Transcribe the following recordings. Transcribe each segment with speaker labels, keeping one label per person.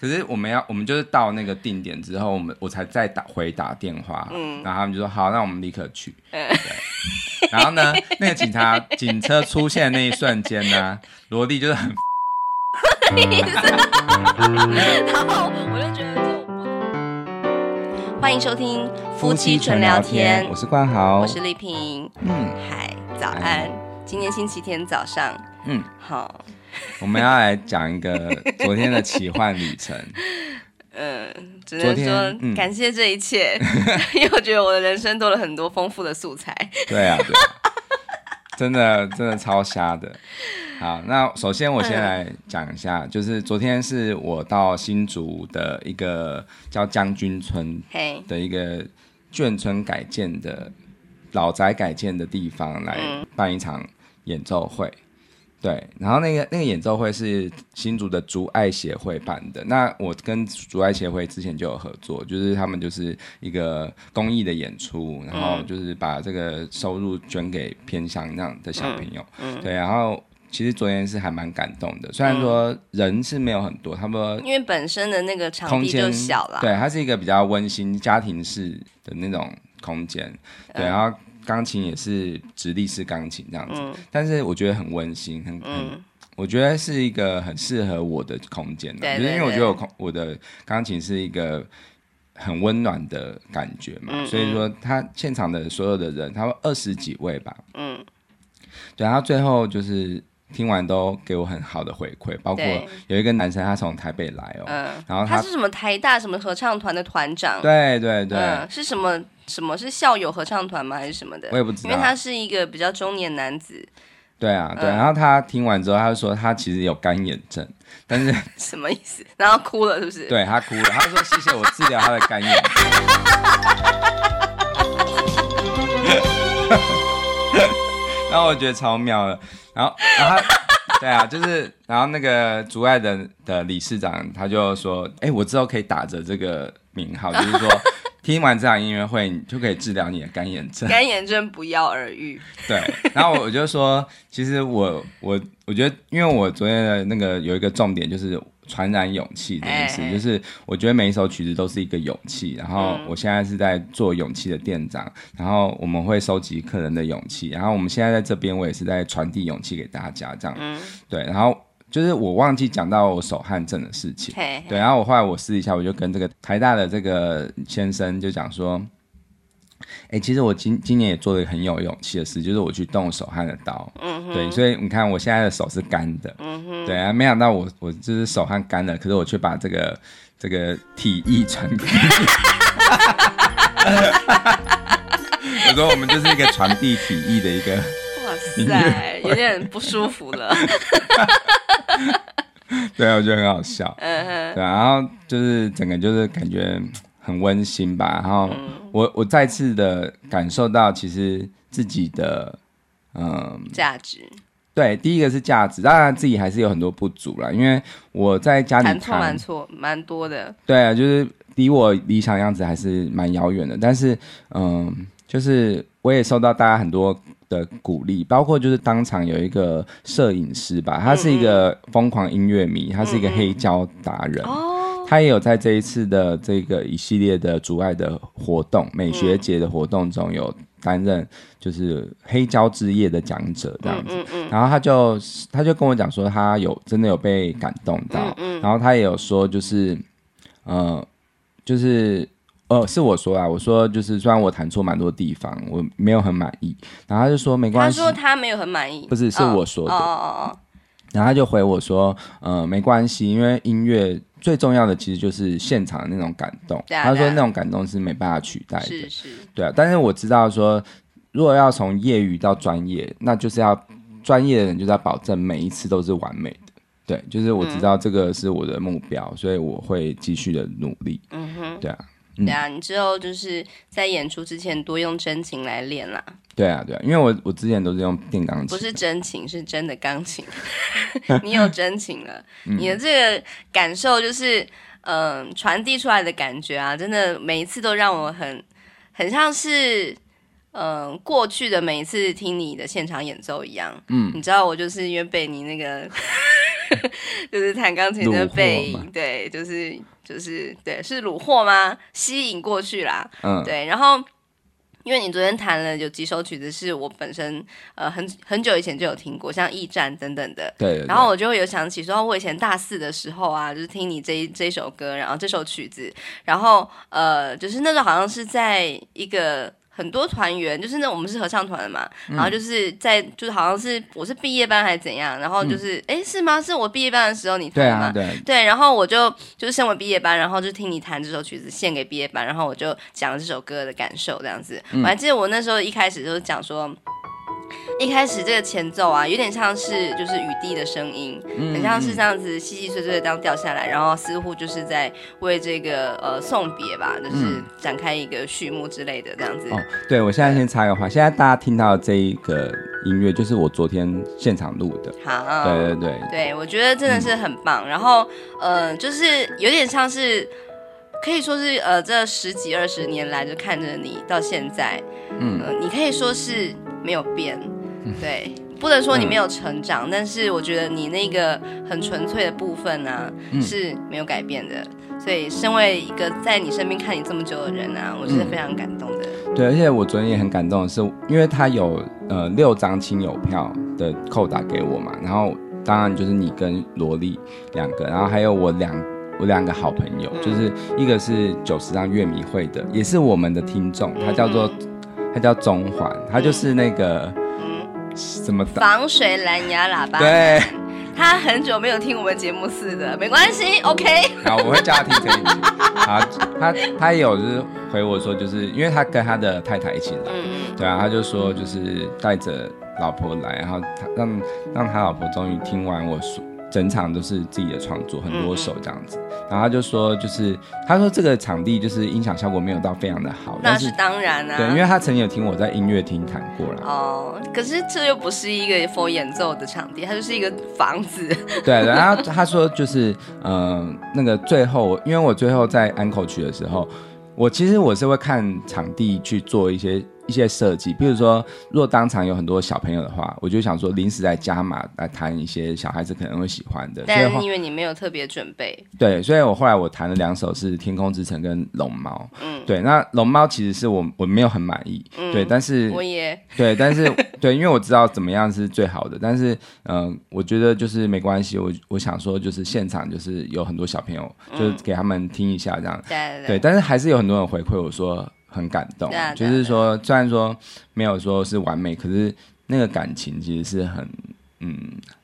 Speaker 1: 可是我们要，我们就是到那个定点之后，我们我才再打回打电话，嗯，然后他们就说好，那我们立刻去。嗯、对，然后呢，那个警察警车出现的那一瞬间呢，罗莉就是很
Speaker 2: 然后我就觉得这种不能。欢迎收听夫妻纯聊天，
Speaker 1: 我是冠豪，
Speaker 2: 我是丽萍，嗯，嗨，早安，今天星期天早上，嗯，好。
Speaker 1: 我们要来讲一个昨天的奇幻旅程。
Speaker 2: 嗯，只能说感谢这一切，嗯、因为我觉得我的人生多了很多丰富的素材。
Speaker 1: 对啊，对啊，真的真的超瞎的。好，那首先我先来讲一下，嗯、就是昨天是我到新竹的一个叫将军村的一个眷村改建的老宅改建的地方来办一场演奏会。对，然后那个那个演奏会是新竹的竹爱协会办的。那我跟竹爱协会之前就有合作，就是他们就是一个公益的演出，然后就是把这个收入捐给偏乡那样的小朋友。嗯嗯、对，然后其实昨天是还蛮感动的，虽然说人是没有很多，他们
Speaker 2: 因为本身的那个场地就小了，
Speaker 1: 对，它是一个比较温馨家庭式的那种空间。对，然后。钢琴也是直立式钢琴这样子，嗯、但是我觉得很温馨，很很，嗯、我觉得是一个很适合我的空间的，就是因为我觉得我空我的钢琴是一个很温暖的感觉嘛，嗯、所以说他现场的所有的人，他们二十几位吧，嗯，对，然后最后就是。听完都给我很好的回馈，包括有一个男生，他从台北来哦，嗯，然后他，
Speaker 2: 他是什么台大什么合唱团的团长？
Speaker 1: 对对对，
Speaker 2: 嗯，是什么什么是校友合唱团吗？还是什么的？
Speaker 1: 我也不知道，
Speaker 2: 因为他是一个比较中年男子。
Speaker 1: 对啊，对，然后他听完之后，他就说他其实有干眼症，但是
Speaker 2: 什么意思？然后哭了是不是？
Speaker 1: 对，他哭了，他就说谢谢我治疗他的干眼症。然后我觉得超妙的。然后，然后他，对啊，就是，然后那个竹爱的的理事长他就说，哎，我之后可以打着这个名号，就是说，听完这场音乐会，你就可以治疗你的干眼症。
Speaker 2: 干眼症不药而愈。
Speaker 1: 对，然后我就说，其实我我我觉得，因为我昨天的那个有一个重点就是。传染勇气的意思，就是我觉得每一首曲子都是一个勇气。然后我现在是在做勇气的店长，然后我们会收集客人的勇气。然后我们现在在这边，我也是在传递勇气给大家，这样。对。然后就是我忘记讲到我手汗症的事情。对。然后我后来我私底下我就跟这个台大的这个先生就讲说。哎、欸，其实我今今年也做了一个很有勇气的事，就是我去动手汗的刀。嗯。对，所以你看我现在的手是干的。对啊，没想到我我就是手汗干了，可是我却把这个这个体液传给你。我说我们就是一个传递体液的一个。
Speaker 2: 哇塞，有点不舒服了。
Speaker 1: 对啊，我觉得很好笑。嗯哼。对啊，然后就是整个就是感觉。很温馨吧，然后我我再次的感受到，其实自己的嗯
Speaker 2: 价值，
Speaker 1: 对，第一个是价值，当然自己还是有很多不足啦，因为我在家里谈错
Speaker 2: 蛮错蛮多的，
Speaker 1: 对啊，就是离我理想样子还是蛮遥远的，但是嗯，就是我也受到大家很多的鼓励，包括就是当场有一个摄影师吧，他是一个疯狂音乐迷，他是一个黑胶达人。他也有在这一次的这个一系列的阻碍的活动、美学节的活动中有担任，就是黑胶之夜的讲者这样子。嗯嗯嗯、然后他就他就跟我讲说，他有真的有被感动到。然后他也有说，就是呃，就是呃，是我说啊，我说就是虽然我弹错蛮多地方，我没有很满意。然后他就说没关系，他
Speaker 2: 说他没有很满意，
Speaker 1: 不是是我说的。哦哦哦哦。然后他就回我说，呃，没关系，因为音乐。最重要的其实就是现场的那种感动。啊、他说那种感动是没办法取代的。是是。对啊，但是我知道说，如果要从业余到专业，那就是要专业的人就是要保证每一次都是完美的。对，就是我知道这个是我的目标，嗯、所以我会继续的努力。嗯哼。对啊。嗯、
Speaker 2: 对啊，你之后就是在演出之前多用真情来练啦。
Speaker 1: 对啊，对啊，因为我我之前都是用电钢琴，
Speaker 2: 不是真情，是真的钢琴。你有真情了，嗯、你的这个感受就是，嗯、呃，传递出来的感觉啊，真的每一次都让我很很像是，嗯、呃，过去的每一次听你的现场演奏一样。嗯，你知道我就是因为被你那个 就是弹钢琴的背影，对，就是就是对，是虏获吗？吸引过去啦，嗯，对，然后。因为你昨天弹了有几首曲子是我本身呃很很久以前就有听过，像《驿站》等等的。
Speaker 1: 对，对，对。
Speaker 2: 然后我就会有想起说，我以前大四的时候啊，就是听你这一这一首歌，然后这首曲子，然后呃，就是那时候好像是在一个。很多团员就是那我们是合唱团的嘛，嗯、然后就是在就是好像是我是毕业班还是怎样，然后就是哎、嗯、是吗？是我毕业班的时候你弹吗？
Speaker 1: 对、啊、对，
Speaker 2: 对，然后我就就是身为毕业班，然后就听你弹这首曲子献给毕业班，然后我就讲了这首歌的感受这样子。嗯、我还记得我那时候一开始就是讲说。一开始这个前奏啊，有点像是就是雨滴的声音，嗯、很像是这样子细细碎碎的这样掉下来，然后似乎就是在为这个呃送别吧，就是展开一个序幕之类的这样子。哦，
Speaker 1: 对，我现在先插个话，现在大家听到这一个音乐就是我昨天现场录的。
Speaker 2: 好，
Speaker 1: 对对对，
Speaker 2: 对我觉得真的是很棒。嗯、然后呃，就是有点像是可以说是呃这十几二十年来就看着你到现在，嗯、呃，你可以说是。没有变，对，不能说你没有成长，嗯、但是我觉得你那个很纯粹的部分呢、啊嗯、是没有改变的。所以，身为一个在你身边看你这么久的人啊，我是非常感动的。
Speaker 1: 对，而且我昨天也很感动的是，因为他有呃六张亲友票的扣打给我嘛，然后当然就是你跟萝莉两个，然后还有我两我两个好朋友，嗯、就是一个是九十张乐迷会的，也是我们的听众，他叫做。他叫中环，他就是那个嗯，什么
Speaker 2: 防水蓝牙喇叭。
Speaker 1: 对，
Speaker 2: 他很久没有听我们节目似的，没关系，OK。
Speaker 1: 好，我会叫他听这一集。好，他他也有就是回我说，就是因为他跟他的太太一起来，嗯、对啊，他就说就是带着老婆来，然后他让让他老婆终于听完我说。整场都是自己的创作，很多首这样子。嗯、然后他就说，就是他说这个场地就是音响效果没有到非常的好。
Speaker 2: 那是当然啊，
Speaker 1: 对，因为他曾经有听我在音乐厅弹过了。
Speaker 2: 哦，可是这又不是一个 for 演奏的场地，它就是一个房子。
Speaker 1: 对，然后他说就是，嗯、呃，那个最后，因为我最后在安口曲的时候，我其实我是会看场地去做一些。一些设计，比如说，若当场有很多小朋友的话，我就想说临时来加码来弹一些小孩子可能会喜欢的。
Speaker 2: 但是因为你没有特别准备，
Speaker 1: 对，所以我后来我弹了两首是《天空之城》跟《龙猫》。嗯，对，那《龙猫》其实是我我没有很满意，嗯、对，但是
Speaker 2: 我也
Speaker 1: 对，但是对，因为我知道怎么样是最好的，但是嗯、呃，我觉得就是没关系，我我想说就是现场就是有很多小朋友，就是给他们听一下这样，对，对，对，但是还是有很多人回馈我说。很感动，啊、就是说，虽然说没有说是完美，可是那个感情其实是很，嗯，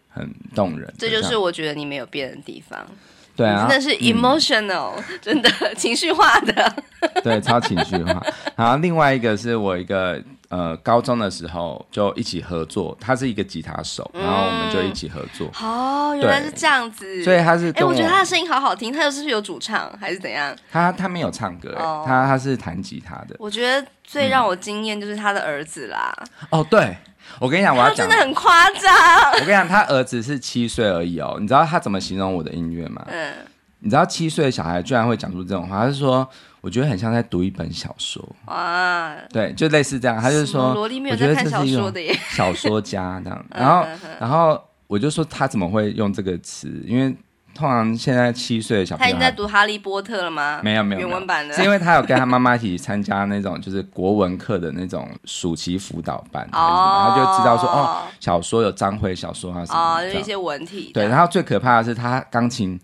Speaker 1: 很动人。
Speaker 2: 这就是我觉得你没有变的地方。
Speaker 1: 对啊，
Speaker 2: 真的是 emotional，、嗯、真的情绪化的。
Speaker 1: 对，超情绪化。然后另外一个是我一个。呃，高中的时候就一起合作，他是一个吉他手，然后我们就一起合作。
Speaker 2: 哦，原来是这样子。
Speaker 1: 所以他是，哎，
Speaker 2: 我觉得他的声音好好听，他又是不是有主唱还是怎样？
Speaker 1: 他他没有唱歌，他他是弹吉他的。
Speaker 2: 我觉得最让我惊艳就是他的儿子啦。
Speaker 1: 哦，对，我跟你讲，我要讲，
Speaker 2: 真的很夸张。
Speaker 1: 我跟你讲，他儿子是七岁而已哦。你知道他怎么形容我的音乐吗？嗯，你知道七岁的小孩居然会讲出这种话，他是说。我觉得很像在读一本小说哇，对，就类似这样。他就是说，萝莉没有在看小说的耶，小说家这样。然后，然后我就说他怎么会用这个词？因为通常现在七岁的小朋友，
Speaker 2: 他已经在读《哈利波特》了吗？
Speaker 1: 没有，没有
Speaker 2: 原文版的，
Speaker 1: 是因为他有跟他妈妈一起参加那种就是国文课的那种暑期辅导班，哦，他就知道说哦，小说有章回小说啊什么
Speaker 2: 哦，就一些文体。
Speaker 1: 对，然后最可怕的是他钢琴。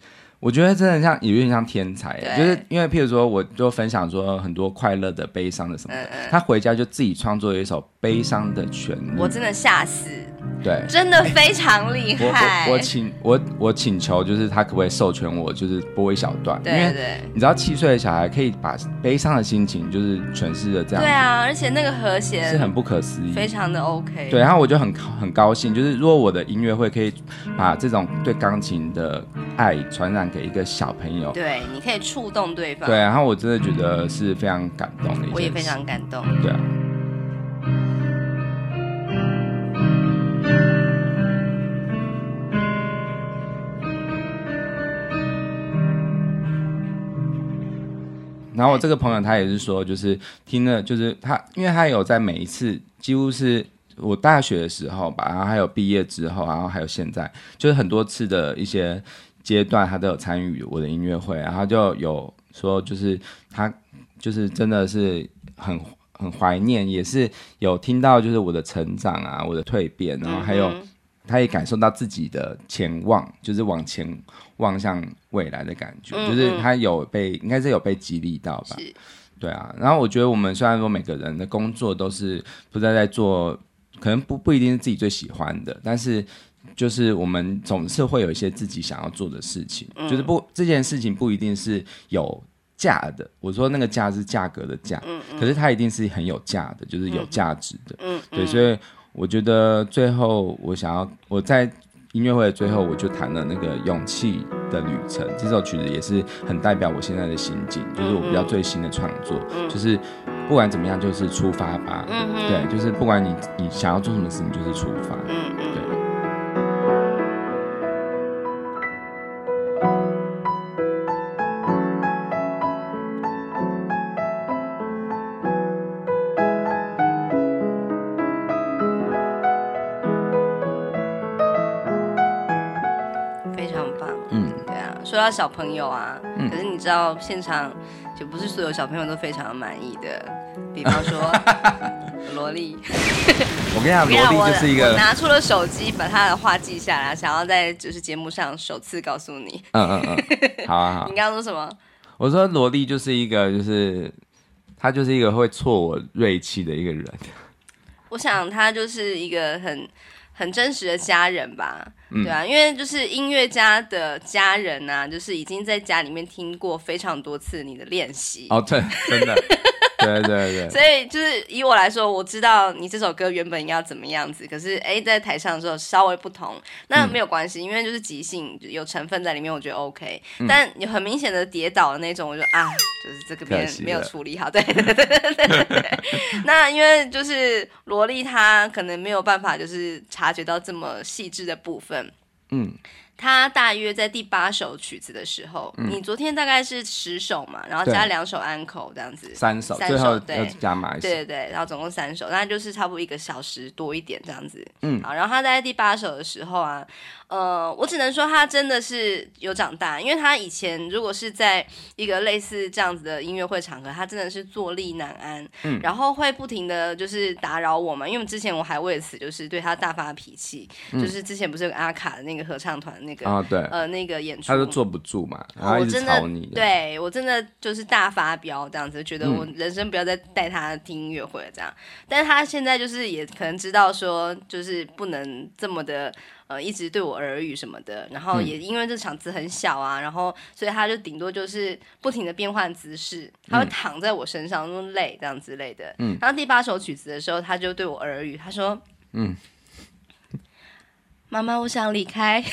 Speaker 1: 我觉得真的像，有点像天才，就是因为譬如说，我就分享说很多快乐的、悲伤的什么的，嗯嗯、他回家就自己创作了一首悲伤的旋律，
Speaker 2: 我真的吓死。
Speaker 1: 对，
Speaker 2: 真的非常厉害。
Speaker 1: 欸、我请我我请求，就是他可不可以授权我，就是播一小段？对对，你知道，七岁的小孩可以把悲伤的心情，就是诠释的这样。
Speaker 2: 对啊，而且那个和弦
Speaker 1: 是很不可思议，
Speaker 2: 非常的 OK。
Speaker 1: 对，然后我就很很高兴，就是如果我的音乐会可以把这种对钢琴的爱传染给一个小朋友，
Speaker 2: 对，你可以触动对方。
Speaker 1: 对，然后我真的觉得是非常感动的。
Speaker 2: 我也非常感动。
Speaker 1: 对啊。然后我这个朋友他也是说，就是听了，就是他，因为他有在每一次，几乎是我大学的时候吧，然后还有毕业之后，然后还有现在，就是很多次的一些阶段，他都有参与我的音乐会，然后就有说，就是他就是真的是很很怀念，也是有听到就是我的成长啊，我的蜕变，然后还有他也感受到自己的前望，就是往前望向未来的感觉，就是他有被应该是有被激励到吧。对啊，然后我觉得我们虽然说每个人的工作都是不再在做，可能不不一定是自己最喜欢的，但是就是我们总是会有一些自己想要做的事情，嗯、就是不这件事情不一定是有价的。我说那个价是价格的价，嗯嗯、可是它一定是很有价的，就是有价值的。嗯，嗯对，所以我觉得最后我想要我在。音乐会的最后，我就弹了那个《勇气的旅程》这首曲子，也是很代表我现在的心境，就是我比较最新的创作，就是不管怎么样，就是出发吧。对，就是不管你你想要做什么事情，就是出发。嗯
Speaker 2: 对。到小朋友啊，嗯、可是你知道现场就不是所有小朋友都非常满意的。比方说 萝莉，
Speaker 1: 我跟你讲，萝莉就是一个
Speaker 2: 拿出了手机把他的话记下来，想要在就是节目上首次告诉你。
Speaker 1: 嗯嗯嗯，好啊好。
Speaker 2: 你刚刚说什么？
Speaker 1: 我说萝莉就是一个就是他就是一个会挫我锐气的一个人。
Speaker 2: 我想他就是一个很。很真实的家人吧，嗯、对啊，因为就是音乐家的家人啊，就是已经在家里面听过非常多次你的练习
Speaker 1: 哦，对，真的。对对对，
Speaker 2: 所以就是以我来说，我知道你这首歌原本应该要怎么样子，可是哎，在台上的时候稍微不同，那没有关系，嗯、因为就是即兴有成分在里面，我觉得 OK。嗯、但有很明显的跌倒的那种，我就啊，就是这个边没有处理好。对对对对对对。那因为就是萝莉她可能没有办法，就是察觉到这么细致的部分。嗯。他大约在第八首曲子的时候，嗯、你昨天大概是十首嘛，然后加两首安可这样子，
Speaker 1: 三首，对，
Speaker 2: 对对对，然后总共三首，那就是差不多一个小时多一点这样子。嗯，好，然后他在第八首的时候啊。呃，我只能说他真的是有长大，因为他以前如果是在一个类似这样子的音乐会场合，他真的是坐立难安，嗯，然后会不停的就是打扰我嘛，因为之前我还为此就是对他大发脾气，嗯、就是之前不是有阿卡的那个合唱团那个啊、哦、对，呃那个演出，
Speaker 1: 他就坐不住嘛，然后一直吵你，
Speaker 2: 对我真的就是大发飙这样子，觉得我人生不要再带他听音乐会了这样，嗯、但是他现在就是也可能知道说就是不能这么的。呃，一直对我耳语什么的，然后也因为这场子很小啊，嗯、然后所以他就顶多就是不停的变换姿势，他会躺在我身上，那么累这样之类的。嗯，然后第八首曲子的时候，他就对我耳语，他说：“嗯，妈妈，我想离开。”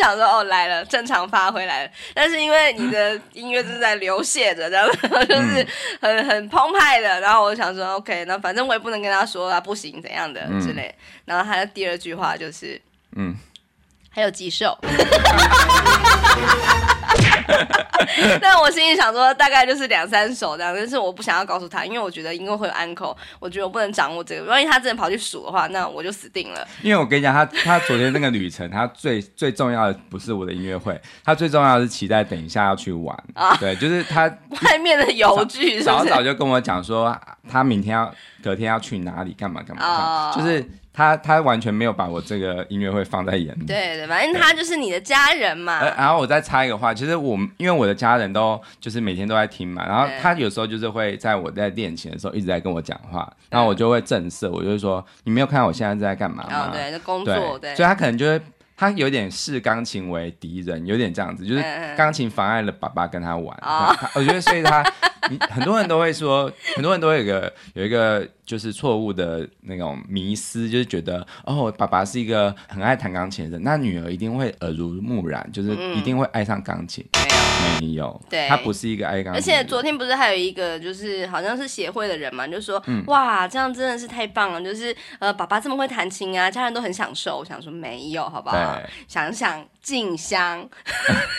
Speaker 2: 想说，哦，来了，正常发挥来了。但是因为你的音乐是在流泻着，然后 就是很很澎湃的。然后我想说，OK，那反正我也不能跟他说啊，不行怎样的之类。然后他的第二句话就是，嗯，还有棘手。但我心里想说，大概就是两三首这样，但是我不想要告诉他，因为我觉得因为会有 uncle，，我觉得我不能掌握这个，万一他真的跑去数的话，那我就死定了。
Speaker 1: 因为我跟你讲，他他昨天那个旅程，他最最重要的不是我的音乐会，他最重要的是期待等一下要去玩。啊，对，就是他
Speaker 2: 外面的游具，
Speaker 1: 早早就跟我讲说，他明天要隔天要去哪里干嘛干嘛，干嘛，就是。他他完全没有把我这个音乐会放在眼里。
Speaker 2: 对对，反正他就是你的家人嘛。
Speaker 1: 然后我再插一个话，其实我因为我的家人都就是每天都在听嘛，然后他有时候就是会在我在练琴的时候一直在跟我讲话，然后我就会震慑，我就会说，你没有看到我现在在干嘛吗？
Speaker 2: 哦，对，工作对。
Speaker 1: 所以他可能就会他有点视钢琴为敌人，有点这样子，就是钢琴妨碍了爸爸跟他玩。我觉得所以他 很多人都会说，很多人都会有个有一个。就是错误的那种迷思，就是觉得哦，爸爸是一个很爱弹钢琴的人，那女儿一定会耳濡目染，就是一定会爱上钢琴。嗯，没有，对，他不是一个爱钢琴。而
Speaker 2: 且昨天不是还有一个，就是好像是协会的人嘛，就说、嗯、哇，这样真的是太棒了，就是呃，爸爸这么会弹琴啊，家人都很享受。我想说没有，好不好？想想静香，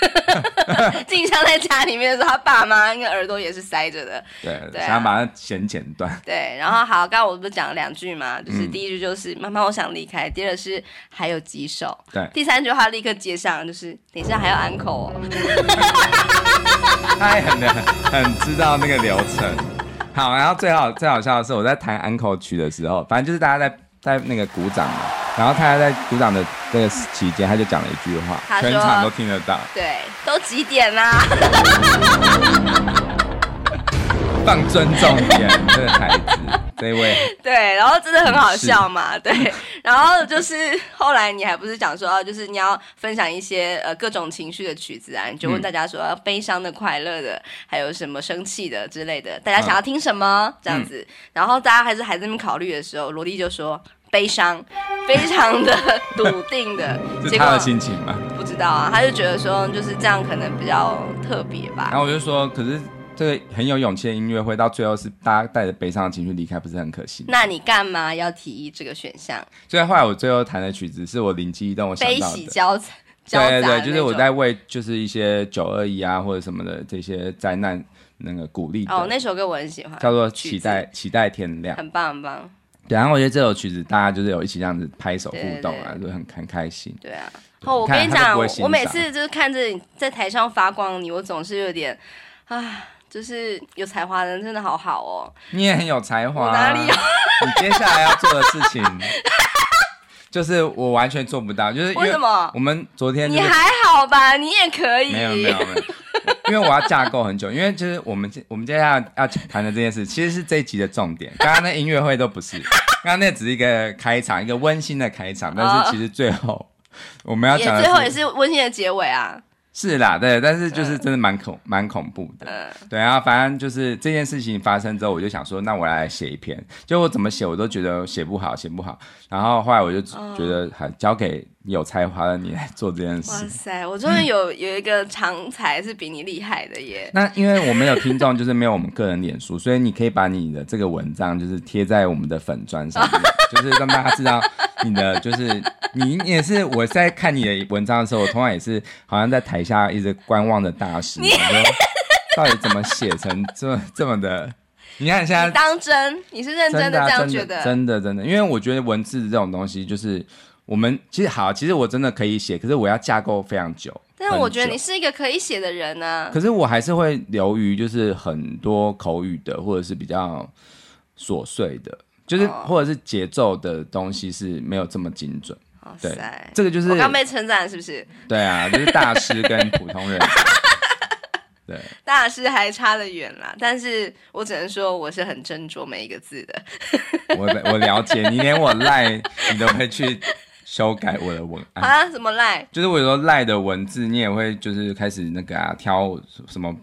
Speaker 2: 静香在家里面的时候，他爸妈那个耳朵也是塞着的。
Speaker 1: 对，对啊、想要把它弦剪断。
Speaker 2: 对，然后好，刚刚我不是讲了两句嘛，就是第一句就是、嗯、妈妈我想离开，第二是还有几首，
Speaker 1: 对，
Speaker 2: 第三句话立刻接上，就是等一下还要安口哦。
Speaker 1: 他也很很知道那个流程。好，然后最好最好笑的是我在弹安口曲的时候，反正就是大家在在那个鼓掌嘛。然后他在鼓掌的这个期间，他就讲了一句话，全场都听得到。
Speaker 2: 对，都几点啦？
Speaker 1: 放尊重点，这个孩子，这位。
Speaker 2: 对，然后真的很好笑嘛，对。然后就是后来你还不是讲说，就是你要分享一些呃各种情绪的曲子啊，你就问大家说，要悲伤的、快乐的，还有什么生气的之类的，大家想要听什么、嗯、这样子。然后大家还是还在那边考虑的时候，萝莉就说。悲伤，非常的笃定的，
Speaker 1: 是他的心情吗？
Speaker 2: 不知道啊，他就觉得说就是这样可能比较特别吧。
Speaker 1: 然后我就说，可是这个很有勇气的音乐会，到最后是大家带着悲伤的情绪离开，不是很可惜？
Speaker 2: 那你干嘛要提议这个选项？
Speaker 1: 所以后来我最后弹的曲子是我灵机一动，我想到的
Speaker 2: 悲喜交杂，
Speaker 1: 对对对，就是我在为就是一些九二一啊或者什么的这些灾难那个鼓励。
Speaker 2: 哦，那首歌我很喜欢，
Speaker 1: 叫做期待期待天亮，
Speaker 2: 很棒很棒。
Speaker 1: 对，然后我觉得这首曲子大家就是有一起这样子拍手互动啊，就很很开心。
Speaker 2: 对啊，哦，我跟你讲，我每次就是看着你在台上发光，你我总是有点啊，就是有才华的人真的好好哦。
Speaker 1: 你也很有才华，
Speaker 2: 哪里有？
Speaker 1: 你接下来要做的事情，就是我完全做不到，就是因为什么？我们昨天、就是、
Speaker 2: 你还好吧？你也可以。
Speaker 1: 没有没有没有。因为我要架构很久，因为就是我们我们接下来要谈的这件事，其实是这一集的重点。刚刚那音乐会都不是，刚刚那只是一个开场，一个温馨的开场，但是其实最后我们要讲的，
Speaker 2: 最后也是温馨的结尾啊。
Speaker 1: 是啦，对，但是就是真的蛮恐蛮恐怖的，嗯、对啊，反正就是这件事情发生之后，我就想说，那我来写一篇，就我怎么写，我都觉得写不好，写不好，然后后来我就觉得，还交给有才华的你来做这件事。哇
Speaker 2: 塞，我终于有 有一个长才是比你厉害的耶。
Speaker 1: 那因为我们有听众，就是没有我们个人脸书，所以你可以把你的这个文章就是贴在我们的粉砖上面，就是让大家知道。你的就是你也是我在看你的文章的时候，我同样也是好像在台下一直观望的大师，你说 到底怎么写成这么这么的？你看现在
Speaker 2: 当真，你是认真的这样觉得？
Speaker 1: 真的真的，因为我觉得文字这种东西，就是我们其实好，其实我真的可以写，可是我要架构非常久。
Speaker 2: 但是我觉得你是一个可以写的人呢、啊。
Speaker 1: 可是我还是会留于就是很多口语的，或者是比较琐碎的。就是或者是节奏的东西是没有这么精准，
Speaker 2: 哦、
Speaker 1: 对，这个就是
Speaker 2: 我刚被称赞是不是？
Speaker 1: 对啊，就是大师跟普通人，对，
Speaker 2: 大师还差得远啦。但是我只能说我是很斟酌每一个字的。
Speaker 1: 我我了解你，连我赖你都会去修改我的文案
Speaker 2: 啊？什么赖？
Speaker 1: 就是我有时候赖的文字，你也会就是开始那个啊，挑什么。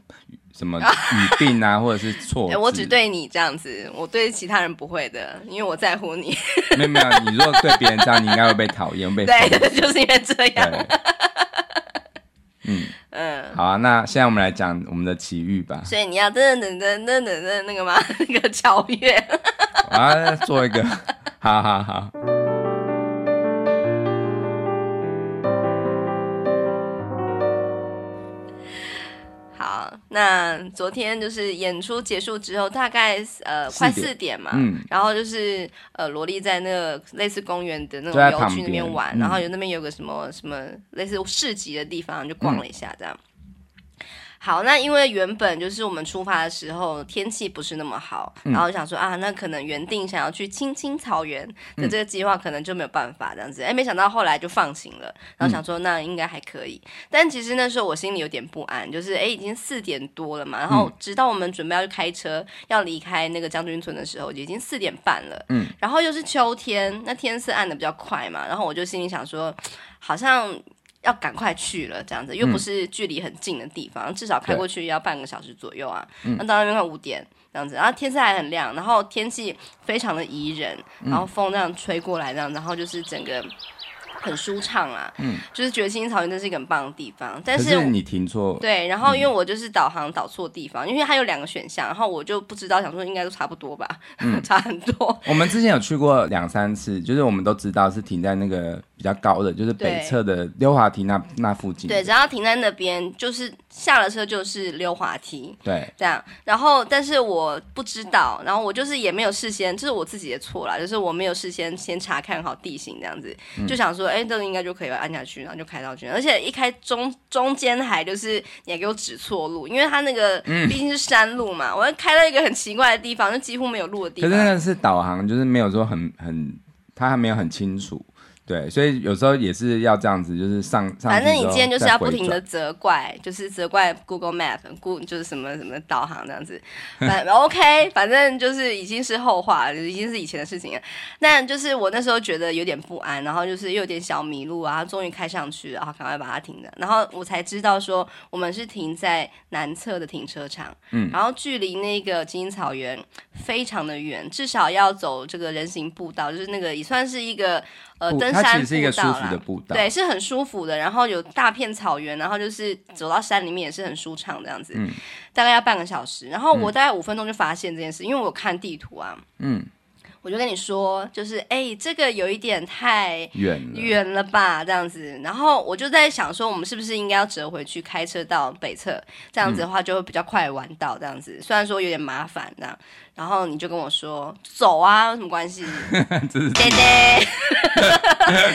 Speaker 1: 什么语病啊，或者是错、欸？
Speaker 2: 我只对你这样子，我对其他人不会的，因为我在乎你。
Speaker 1: 没有没有，你如果对别人这样，你应该会被讨厌，被
Speaker 2: 对，就是因为这样。
Speaker 1: 嗯嗯，好啊，那现在我们来讲我们的奇遇吧。
Speaker 2: 所以你要噔噔噔噔噔噔那个吗？那个巧乐。
Speaker 1: 我要做一个，好好好。
Speaker 2: 那昨天就是演出结束之后，大概呃快四点嘛，嗯，然后就是呃萝莉在那个类似公园的那种游区那边玩，然后有那边有个什么什么类似市集的地方，就逛了一下这样。嗯好，那因为原本就是我们出发的时候天气不是那么好，嗯、然后想说啊，那可能原定想要去青青草原的这个计划可能就没有办法这样子。哎、嗯，没想到后来就放晴了，然后想说那应该还可以。嗯、但其实那时候我心里有点不安，就是哎已经四点多了嘛，然后直到我们准备要去开车要离开那个将军村的时候，就已经四点半了。嗯，然后又是秋天，那天色暗的比较快嘛，然后我就心里想说，好像。要赶快去了，这样子又不是距离很近的地方，嗯、至少开过去要半个小时左右啊。那到那边快五点这样子，然后天色还很亮，然后天气非常的宜人，然后风这样吹过来，这样，然后就是整个很舒畅啊。嗯，就是觉得青青草原真是一个很棒的地方。但是，是你停错。对，然后因为我就是导航导错地方，嗯、因为它有两个选项，然后我就不知道，想说应该都差不多吧，嗯、差很多。
Speaker 1: 我们之前有去过两三次，就是我们都知道是停在那个。比较高的，就是北侧的溜滑梯那那附近。
Speaker 2: 对，只要停在那边，就是下了车就是溜滑梯。
Speaker 1: 对，
Speaker 2: 这样。然后，但是我不知道，然后我就是也没有事先，这、就是我自己的错啦，就是我没有事先先查看好地形，这样子、嗯、就想说，哎，这个应该就可以按下去，然后就开到去。而且一开中中间还就是你还给我指错路，因为它那个毕竟是山路嘛，嗯、我要开到一个很奇怪的地方，就几乎没有路的地方。
Speaker 1: 可是那个是导航，就是没有说很很，它还没有很清楚。对，所以有时候也是要这样子，就是上上。
Speaker 2: 反正你今天就是要不停的责怪，就是责怪 Google Map，就是什么什么导航这样子。反 OK，反正就是已经是后话了，已经是以前的事情了。但就是我那时候觉得有点不安，然后就是又有点小迷路啊，终于开上去，然后赶快把它停了。然后我才知道说，我们是停在南侧的停车场，嗯，然后距离那个金草原非常的远，至少要走这个人行步道，就是那个也算是一个。呃，登山步道啦，它其实是一个舒服的步道，对，是很舒服的。然后有大片草原，然后就是走到山里面也是很舒畅这样子。嗯，大概要半个小时。然后我大概五分钟就发现这件事，嗯，因为我有看地图啊。嗯。我就跟你说，就是哎、欸，这个有一点太远远了吧，这样子。然后我就在想说，我们是不是应该要折回去，开车到北侧，这样子的话就会比较快玩到这样子。虽然说有点麻烦这样。然后你就跟我说，走啊，有什么关系？爹爹，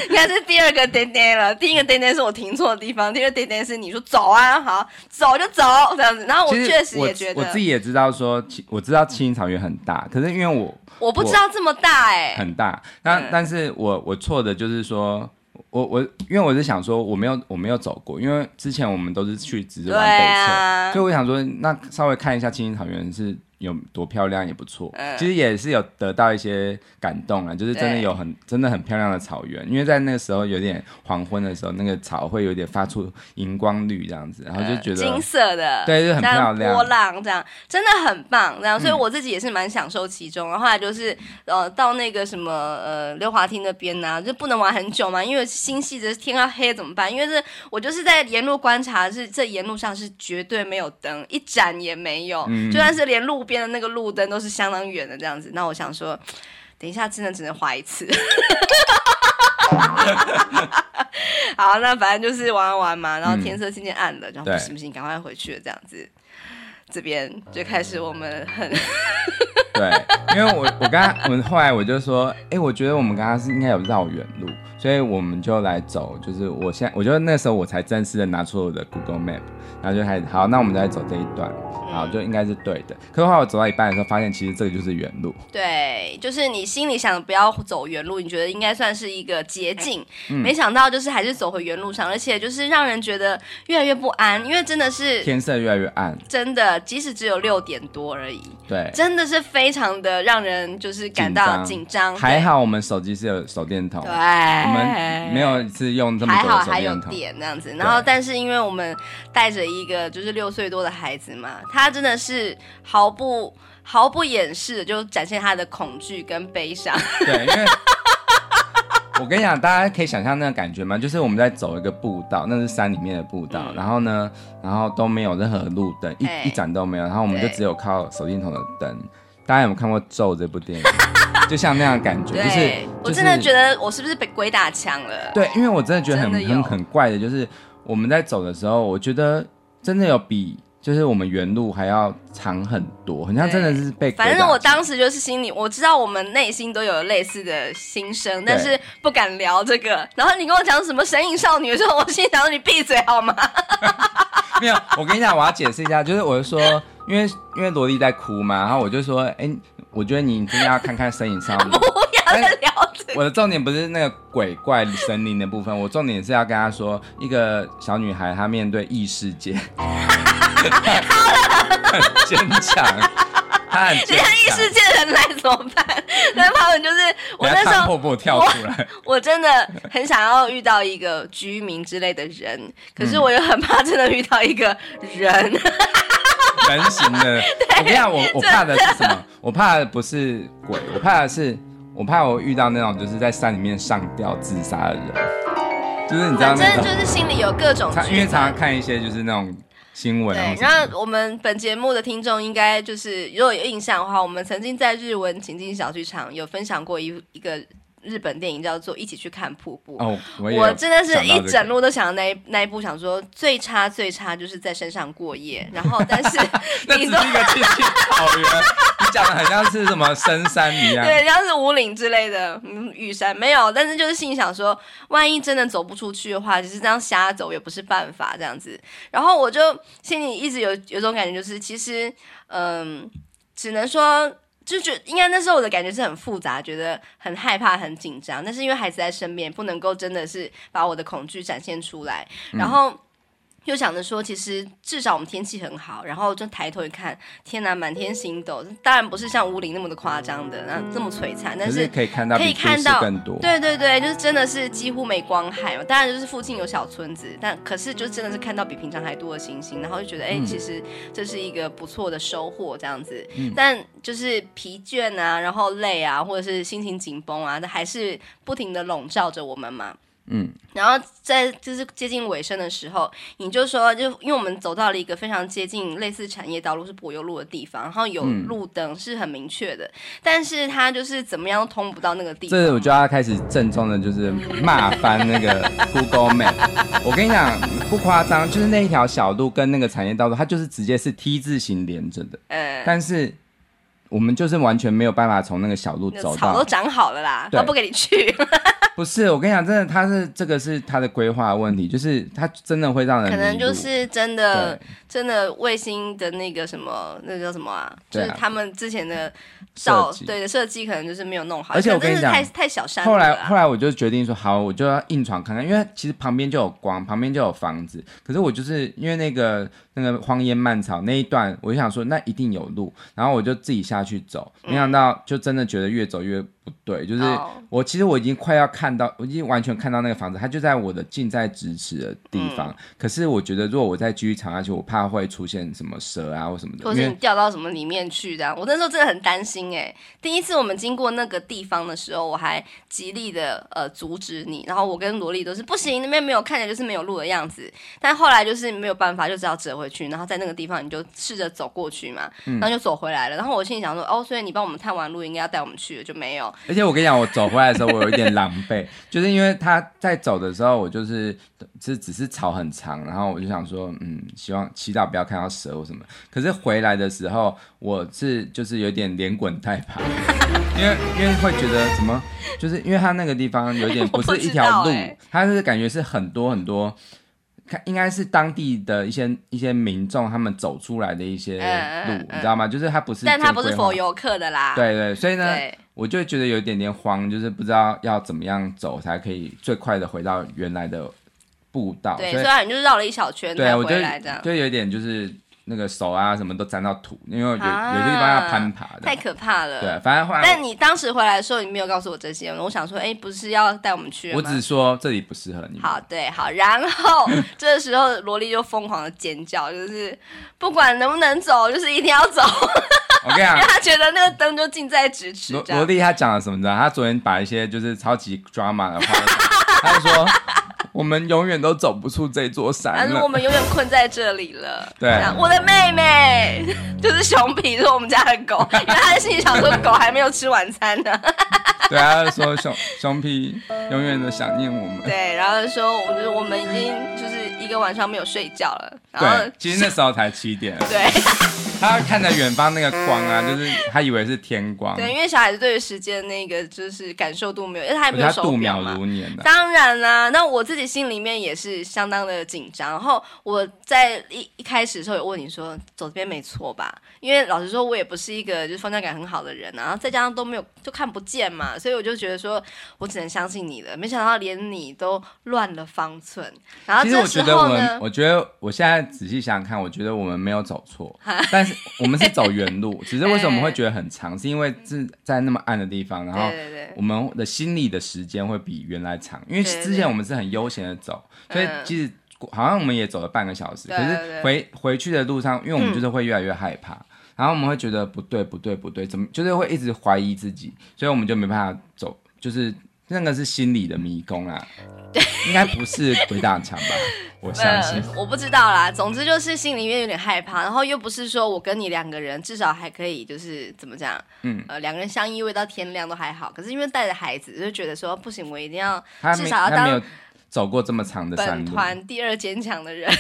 Speaker 2: 你看这是第二个爹爹了。第一个爹爹是我停错的地方，第二个爹爹是你说走啊，好，走就走这样子。然后我确实也觉得，
Speaker 1: 我自己也知道说，我知道青青草原很大，可是因为我。
Speaker 2: 我不知道这么大哎、欸，
Speaker 1: 很大。那、嗯、但是我我错的就是说，我我因为我是想说我没有我没有走过，因为之前我们都是去直往北侧、啊，所以我想说那稍微看一下青青草原是。有多漂亮也不错、嗯，其实也是有得到一些感动啊，就是真的有很真的很漂亮的草原，因为在那个时候有点黄昏的时候，那个草会有点发出荧光绿这样子，然后就觉得、
Speaker 2: 嗯、金色的，
Speaker 1: 对，就很漂亮，
Speaker 2: 波浪这样真的很棒，这样，所以我自己也是蛮享受其中。然后后来就是呃到那个什么呃溜滑梯那边呢、啊，就不能玩很久嘛，因为星系的天要黑怎么办？因为是我就是在沿路观察，是这沿路上是绝对没有灯，一盏也没有，嗯、就算是连路边。边的那个路灯都是相当远的这样子，那我想说，等一下真的只能滑一次。好，那反正就是玩玩玩嘛，然后天色渐渐暗了，然后不行不行，赶快回去了这样子。这边就开始我们很
Speaker 1: 对，因为我我刚刚我们后来我就说，哎、欸，我觉得我们刚刚是应该有绕远路，所以我们就来走，就是我现在我觉得那时候我才正式的拿出我的 Google Map，然后就开始好，那我们再走这一段。好，就应该是对的。可是后来我走到一半的时候，发现其实这个就是原路。
Speaker 2: 对，就是你心里想不要走原路，你觉得应该算是一个捷径，嗯，没想到就是还是走回原路上，而且就是让人觉得越来越不安，因为真的是
Speaker 1: 天色越来越暗，
Speaker 2: 真的，即使只有六点多而已，
Speaker 1: 对，
Speaker 2: 真的是非常的让人就是感到紧张。
Speaker 1: 还好我们手机是有手电筒，对，我们没有是用这么多手电筒，还好还有
Speaker 2: 电这样子。然后，但是因为我们带着一个就是六岁多的孩子嘛，他。他真的是毫不毫不掩饰的，就展现他的恐惧跟悲伤。
Speaker 1: 对，因为我跟你讲，大家可以想象那个感觉吗？就是我们在走一个步道，那是山里面的步道，嗯、然后呢，然后都没有任何路灯，一一盏都没有，然后我们就只有靠手电筒的灯。大家有没有看过《咒》这部电影？就像那样的感觉，就是、就是、
Speaker 2: 我真的觉得我是不是被鬼打墙了？
Speaker 1: 对，因为我真的觉得很很很怪的，就是我们在走的时候，我觉得真的有比。就是我们原路还要长很多，很像真的是被。
Speaker 2: 反正我当时就是心里，我知道我们内心都有类似的心声，但是不敢聊这个。然后你跟我讲什么神隐少女的时候，我心想说你闭嘴好吗？
Speaker 1: 没有，我跟你讲，我要解释一下，就是我就说，因为因为萝莉在哭嘛，然后我就说，哎、欸，我觉得你真的要看看神隐少女。不
Speaker 2: 要再聊这个。
Speaker 1: 我的重点不是那个鬼怪神灵的部分，我重点是要跟他说，一个小女孩她面对异世界。好了，很坚强，他很坚强。
Speaker 2: 异世界的人来怎么办？那他们就是我那时候
Speaker 1: 婆婆跳出来
Speaker 2: 我，我真的很想要遇到一个居民之类的人，可是我又很怕真的遇到一个人，
Speaker 1: 嗯、人形的。我跟你讲，我我怕的是什么？我怕的不是鬼，我怕的是我怕我遇到那种就是在山里面上吊自杀的人，就是你知道，
Speaker 2: 反正就是心里有各种，
Speaker 1: 因为常常看一些就是那种。新闻。
Speaker 2: 对，然后我们本节目的听众应该就是，如果有印象的话，我们曾经在日文情境小剧场有分享过一一个日本电影叫做《一起去看瀑布》。
Speaker 1: 哦，我，
Speaker 2: 我真的是一整路都想到那一那一部，想说最差最差就是在山上过夜。然后，但是
Speaker 1: 那只是一个青青草原，你讲的很像是什么深山一样，
Speaker 2: 对，像是武岭之类的，嗯，玉山没有。但是就是心里想说，万一真的走不出去的话，就是这样瞎走也不是办法，这样子。然后我就心里一直有有种感觉，就是其实，嗯，只能说。就觉应该那时候我的感觉是很复杂，觉得很害怕、很紧张，但是因为孩子在身边，不能够真的是把我的恐惧展现出来，然后。又想着说，其实至少我们天气很好，然后就抬头一看，天哪，满天星斗，当然不是像乌林那么的夸张的，那这么璀璨，但是
Speaker 1: 可以看到
Speaker 2: 可以看到
Speaker 1: 更多，
Speaker 2: 对对对，就是真的是几乎没光害嘛。当然就是附近有小村子，但可是就真的是看到比平常还多的星星，然后就觉得哎、欸，其实这是一个不错的收获，这样子。嗯、但就是疲倦啊，然后累啊，或者是心情紧绷啊，那还是不停的笼罩着我们嘛。
Speaker 1: 嗯，
Speaker 2: 然后在就是接近尾声的时候，你就说，就因为我们走到了一个非常接近类似产业道路是柏油路的地方，然后有路灯是很明确的，嗯、但是它就是怎么样都通不到那个地方。
Speaker 1: 这我就要开始郑重的，就是骂翻那个 Google Map。我跟你讲，不夸张，就是那一条小路跟那个产业道路，它就是直接是 T 字形连着的。嗯，但是我们就是完全没有办法从那个小路走到。
Speaker 2: 草都长好了啦，都不给你去。
Speaker 1: 不是，我跟你讲，真的，他是这个是他的规划问题，就是他真的会让人
Speaker 2: 可能就是真的真的卫星的那个什么，那个叫什么啊？就是他们之前的照对的设计可能就是没有弄好，
Speaker 1: 而且我跟你讲，
Speaker 2: 太太小山。
Speaker 1: 后来后来我就决定说，好，我就要硬闯看看，因为其实旁边就有光，旁边就有房子，可是我就是因为那个那个荒烟蔓草那一段，我就想说那一定有路，然后我就自己下去走，没想到就真的觉得越走越。不对，就是我其实我已经快要看到，我已经完全看到那个房子，它就在我的近在咫尺的地方。嗯、可是我觉得，如果我再继续藏下去，我怕会出现什么蛇啊或什么的，
Speaker 2: 或是你掉到什么里面去这样。我那时候真的很担心哎。第一次我们经过那个地方的时候，我还极力的呃阻止你，然后我跟萝莉都是不行，那边没有看起来就是没有路的样子。但后来就是没有办法，就只好折回去，然后在那个地方你就试着走过去嘛，然后就走回来了。然后我心里想说，哦，所以你帮我们探完路，应该要带我们去了，就没有。
Speaker 1: 而且我跟你讲，我走回来的时候，我有一点狼狈，就是因为他在走的时候，我就是只只是草很长，然后我就想说，嗯，希望祈祷不要看到蛇或什么。可是回来的时候，我是就是有点连滚带爬，因为因为会觉得怎么，就是因为他那个地方有点不是一条路，他是感觉是很多很多。看，应该是当地的一些一些民众他们走出来的一些路，嗯嗯嗯、你知道吗？就是它不是，
Speaker 2: 但它不是 for 游客的啦。
Speaker 1: 对对，所以呢，对我就觉得有一点点慌，就是不知道要怎么样走才可以最快的回到原来的步道。
Speaker 2: 对，所以你就是绕了一小圈才回来这
Speaker 1: 样。就有点就是。那个手啊，什么都沾到土，因为有有些地方要攀爬的，
Speaker 2: 太可怕了。
Speaker 1: 对，反正后来。
Speaker 2: 但你当时回来的时候，你没有告诉我这些，我想说，哎，不是要带我们去吗？
Speaker 1: 我只说这里不适合你。
Speaker 2: 好，对，好。然后这个时候，萝莉就疯狂的尖叫，就是不管能不能走，就是一定要走。
Speaker 1: 我跟你讲，
Speaker 2: 因为他觉得那个灯就近在咫尺。
Speaker 1: 萝萝莉她讲了什么？你知道？她昨天把一些就是超级 drama 的话，她就说。我们永远都走不出这座山，但是
Speaker 2: 我们永远困在这里了。
Speaker 1: 对，
Speaker 2: 我的妹妹 就是熊皮，是我们家的狗，因为他心里想说狗还没有吃晚餐呢。
Speaker 1: 对，他就说熊熊皮永远的想念我们。
Speaker 2: 对，然后说我们我们已经就是一个晚上没有睡觉了。然后
Speaker 1: 对，其实那时候才七点。
Speaker 2: 对。
Speaker 1: 他看着远方那个光啊，就是他以为是天光。
Speaker 2: 对，因为小孩子对于时间那个就是感受度没有，因为他还没有手表嘛。度秒
Speaker 1: 如年的。
Speaker 2: 当然啦，那我自己心里面也是相当的紧张。然后我在一一开始的时候有问你说走这边没错吧？因为老实说，我也不是一个就是方向感很好的人啊，然后再加上都没有就看不见嘛，所以我就觉得说我只能相信你了。没想到连你都乱了方寸。然后这时候呢，
Speaker 1: 我觉得我现在仔细想想看，我觉得我们没有走错，但是。我们是走原路，只是为什么我们会觉得很长？是因为是在那么暗的地方，然后我们的心理的时间会比原来长。因为之前我们是很悠闲的走，所以其实好像我们也走了半个小时。可是回回去的路上，因为我们就是会越来越害怕，然后我们会觉得不对不对不对，怎么就是会一直怀疑自己，所以我们就没办法走，就是那个是心理的迷宫啊，对，应该不是鬼打墙吧？我相信、
Speaker 2: 呃，我不知道啦。总之就是心里面有点害怕，然后又不是说我跟你两个人至少还可以，就是怎么讲？嗯，呃，两个人相依偎到天亮都还好。可是因为带着孩子，就觉得说不行，我一定要至少要当。
Speaker 1: 走过这么长的山路，
Speaker 2: 本团第二坚强的人，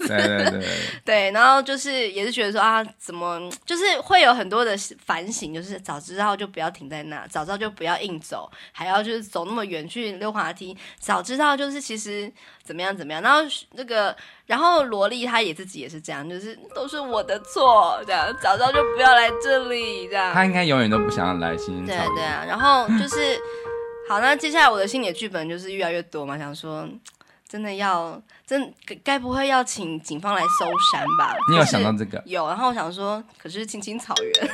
Speaker 1: 对 对对，
Speaker 2: 对，然后就是也是觉得说啊，怎么就是会有很多的反省，就是早知道就不要停在那，早知道就不要硬走，还要就是走那么远去溜滑梯，早知道就是其实怎么样怎么样，然后那个然后萝莉她也自己也是这样，就是都是我的错，这样早知道就不要来这里，这样。
Speaker 1: 她应该永远都不想要来新
Speaker 2: 对对啊，然后就是。好，那接下来我的心理剧本就是越来越多嘛，想说 真的要真该不会要请警方来搜山吧？
Speaker 1: 你有想到这个？
Speaker 2: 有，然后我想说，可是青青草原。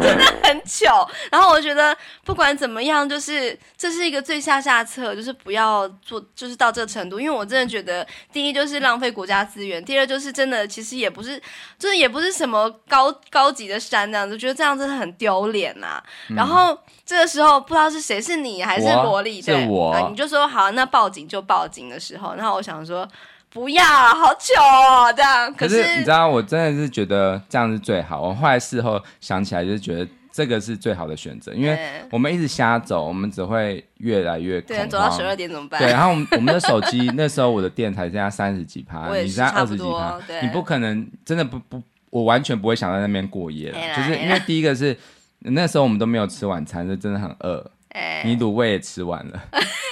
Speaker 2: 真的很糗，然后我觉得不管怎么样，就是这是一个最下下策，就是不要做，就是到这个程度。因为我真的觉得，第一就是浪费国家资源，第二就是真的其实也不是，就是也不是什么高高级的山这样子，觉得这样真的很丢脸呐。嗯、然后这个时候不知道是谁，是你还是萝莉？
Speaker 1: 对。
Speaker 2: 你就说好，那报警就报警的时候，然后我想说。不要，好糗哦，这样。可是，
Speaker 1: 你知道，我真的是觉得这样是最好。我后来事后想起来，就是觉得这个是最好的选择，因为我们一直瞎走，我们只会越来越。
Speaker 2: 对，走到十二点怎么办？
Speaker 1: 对，然后我们我们的手机那时候我的电才剩下三十几趴，你剩下二十几趴，你不可能真的不不，我完全不会想在那边过夜了，就是因为第一个是那时候我们都没有吃晚餐，是真的很饿。欸、你卤味也吃完了，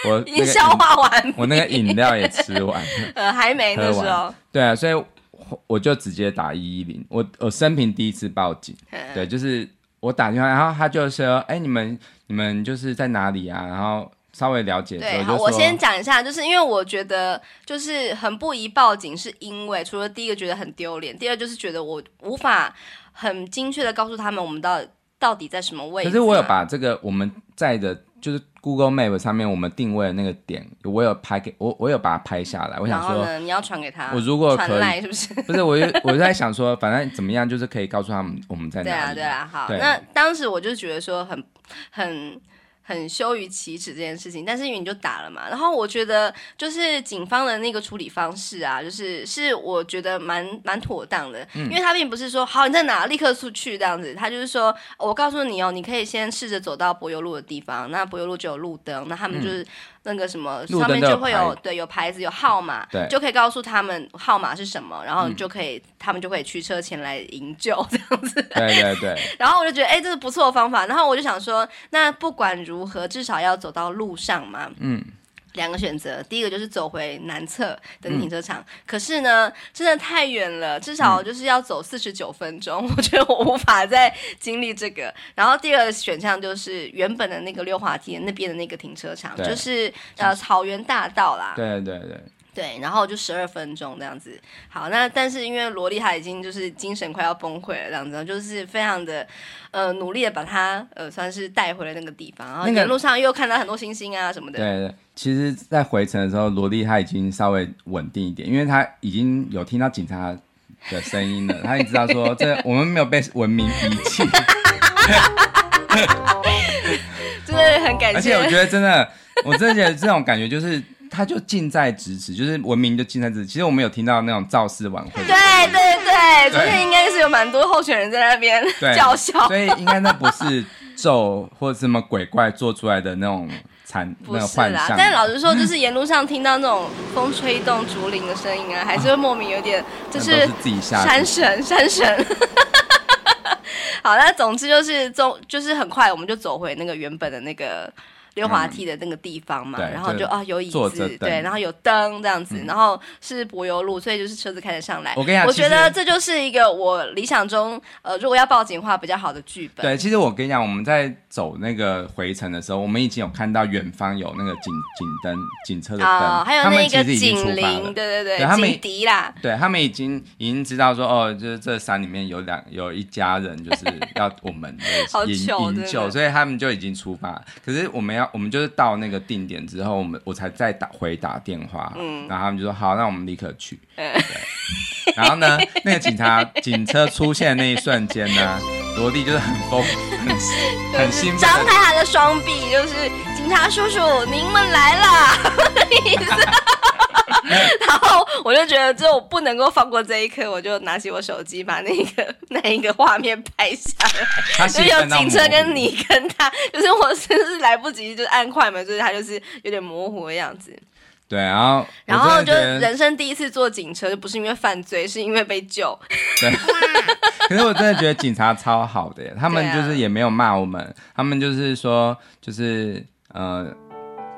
Speaker 1: 我
Speaker 2: 已经消化完，
Speaker 1: 我那个饮料也吃完了，
Speaker 2: 呃，还没那时候。
Speaker 1: 对啊，所以我就直接打一一零，我我生平第一次报警，嗯、对，就是我打电话，然后他就说，哎、欸，你们你们就是在哪里啊？然后稍微了解
Speaker 2: 对，好，我先讲一下，就是因为我觉得就是很不宜报警，是因为除了第一个觉得很丢脸，第二就是觉得我无法很精确的告诉他们我们到底。到底在什么位置？
Speaker 1: 可是我有把这个我们在的，就是 Google Map 上面我们定位的那个点，我有拍给我，我有把它拍下来。我想说，
Speaker 2: 你要传给他。
Speaker 1: 我如果可以，
Speaker 2: 是不是？
Speaker 1: 不是，我就我就在想说，反正怎么样，就是可以告诉他们我们在哪里。
Speaker 2: 对啊，对啊，好。那当时我就觉得说很很。很羞于启齿这件事情，但是因为你就打了嘛，然后我觉得就是警方的那个处理方式啊，就是是我觉得蛮蛮妥当的，嗯、因为他并不是说好你在哪立刻出去这样子，他就是说我告诉你哦，你可以先试着走到柏油路的地方，那柏油路就有路灯，那他们就是。嗯那个什么上面就会有对有牌子有号码，对就可以告诉他们号码是什么，然后就可以、嗯、他们就可以驱车前来营救 这样子。
Speaker 1: 对对对。然后我就觉得哎，这是不错的方法。然后我就想说，那不管如何，至少要走到路上嘛。嗯。
Speaker 2: 两个选择，第一个就是走回南侧的停车场，嗯、可是呢，真的太远了，至少就是要走四十九分钟，嗯、我觉得我无法再经历这个。然后第二个选项就是原本的那个溜滑梯那边的那个停车场，就是呃草原大道啦。
Speaker 1: 对对对。
Speaker 2: 对，然后就十二分钟这样子。好，那但是因为萝莉她已经就是精神快要崩溃了，这样子，就是非常的呃努力的把她呃算是带回了那个地方。然后沿路上又看到很多星星啊什么的。
Speaker 1: 对对，其实，在回程的时候，萝莉她已经稍微稳定一点，因为她已经有听到警察的声音了，她已经知道说这我们没有被文明遗弃。
Speaker 2: 真的很感谢。
Speaker 1: 而且我觉得真的，我真的觉得这种感觉就是。他就近在咫尺，就是文明就近在咫尺。其实我们有听到那种造势晚会，
Speaker 2: 对对对，昨天应该是有蛮多候选人在那边 叫嚣，
Speaker 1: 所以应该那不是咒或者什么鬼怪做出来的那种残那个幻象。
Speaker 2: 但老实说，就是沿路上听到那种风吹动竹林的声音啊，还是会莫名有点就是山神山神。好，那总之就是走，就是很快我们就走回那个原本的那个。溜滑梯的那个地方嘛，嗯、然后就啊有椅子，对，然后有灯这样子，嗯、然后是柏油路，所以就是车子开得上来。
Speaker 1: 我跟你讲，
Speaker 2: 我觉得这就是一个我理想中，呃，如果要报警的话比较好的剧本。
Speaker 1: 对，其实我跟你讲，我们在走那个回程的时候，我们已经有看到远方有那个警警灯、警车的灯，
Speaker 2: 哦、还有那个警铃，对对对，
Speaker 1: 对
Speaker 2: 警笛啦。
Speaker 1: 对他们已经已经知道说，哦，就是这山里面有两有一家人，就是要我们 营营救，所以他们就已经出发。可是我们要。我们就是到那个定点之后，我们我才再打回打电话，嗯，然后他们就说好，那我们立刻去。嗯、对，然后呢，那个警察警车出现的那一瞬间呢，罗莉就是很疯，很很兴奋，
Speaker 2: 张开他的双臂，就是警。察叔叔，您们来了。然后我就觉得，就我不能够放过这一刻，我就拿起我手机，把那个 那一个画面拍下来。就有警车跟你跟他，就是我真是来不及，就按快门，所以他就是有点模糊的样子。
Speaker 1: 对，然后
Speaker 2: 然后就人生第一次坐警车，就不是因为犯罪，是因为被救。
Speaker 1: 对，可是我真的觉得警察超好的耶，他们就是也没有骂我们，啊、他们就是说，就是呃。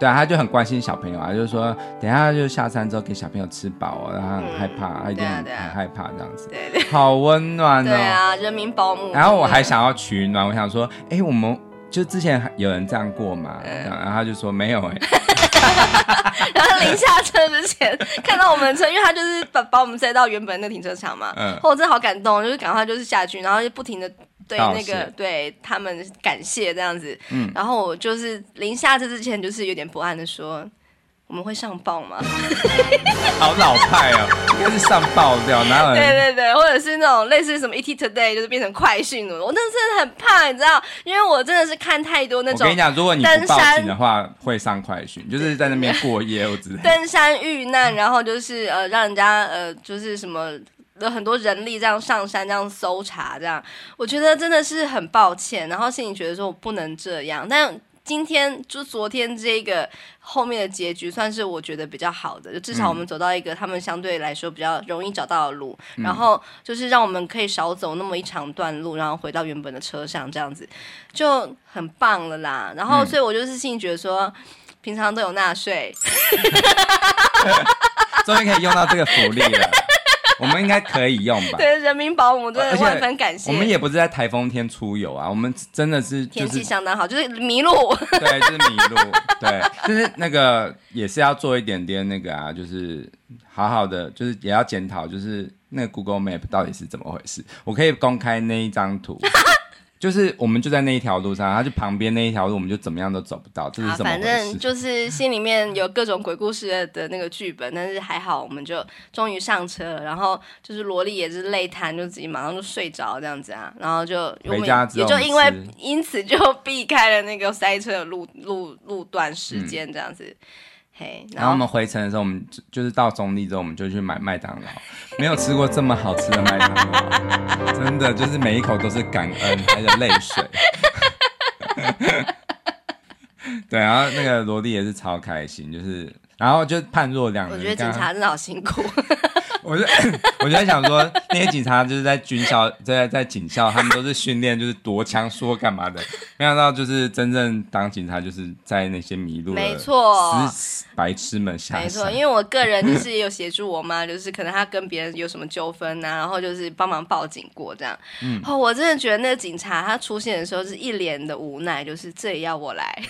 Speaker 1: 对啊，他就很关心小朋友啊，就是说，等一下就下山之后给小朋友吃饱哦，然后他很害怕，一定很，很害怕这样子，对对，好温暖哦。
Speaker 2: 对啊，人民保姆。
Speaker 1: 然后我还想要取暖，我想说，哎，我们就之前有人这样过嘛，嗯、然后他就说没有哎。
Speaker 2: 然后临下车之前看到我们车，因为他就是把把我们塞到原本那停车场嘛，嗯，我真的好感动，就是赶快就是下去，然后就不停的。对那个对他们感谢这样子，嗯，然后我就是临下车之前就是有点不安的说，我们会上报吗？
Speaker 1: 好老派哦，应该是上报掉，哪有人？
Speaker 2: 对对对，或者是那种类似什么 ET Today，就是变成快讯了。我那真的很怕，你知道，因为我真的是看太多那种。我跟
Speaker 1: 你讲，如果你不报警的话，会上快讯，就是在那边过夜，我知道。
Speaker 2: 登山遇难，然后就是呃，让人家呃，就是什么。有很多人力这样上山这样搜查，这样我觉得真的是很抱歉，然后心里觉得说我不能这样。但今天就昨天这个后面的结局算是我觉得比较好的，就至少我们走到一个他们相对来说比较容易找到的路，嗯、然后就是让我们可以少走那么一长段路，然后回到原本的车上，这样子就很棒了啦。然后所以我就是心里觉得说，平常都有纳税，
Speaker 1: 终于可以用到这个福利了。我们应该可以用吧？
Speaker 2: 对，人民保姆真的万分感谢。
Speaker 1: 我们也不是在台风天出游啊，我们真的是、就是、
Speaker 2: 天气相当好，就是迷路。
Speaker 1: 对，就是迷路。对，就是那个也是要做一点点那个啊，就是好好的，就是也要检讨，就是那个 Google Map 到底是怎么回事。我可以公开那一张图。就是我们就在那一条路上，他就旁边那一条路，我们就怎么样都走不到，这是什么？反正
Speaker 2: 就是心里面有各种鬼故事的那个剧本，但是还好，我们就终于上车了。然后就是萝莉也是累瘫，就自己马上就睡着这样子啊。然后就
Speaker 1: 回家之后，
Speaker 2: 也就因为因此就避开了那个塞车的路路路段时间这样子。嗯
Speaker 1: 嘿，然后，我们回程的时候，我们就，就是到中立之后，我们就去买麦当劳，没有吃过这么好吃的麦当劳，真的就是每一口都是感恩，还有泪水。对，然后那个萝莉也是超开心，就是然后就判若两人。
Speaker 2: 我觉得警察真的好辛苦。
Speaker 1: 我就我就在想说，那些警察就是在军校，在在警校，他们都是训练，就是夺枪说干嘛的。没想到就是真正当警察，就是在那些迷路没错白痴们下。
Speaker 2: 没错，因为我个人就是也有协助我妈，就是可能她跟别人有什么纠纷呐，然后就是帮忙报警过这样。嗯，哦，我真的觉得那个警察他出现的时候是一脸的无奈，就是这也要我来。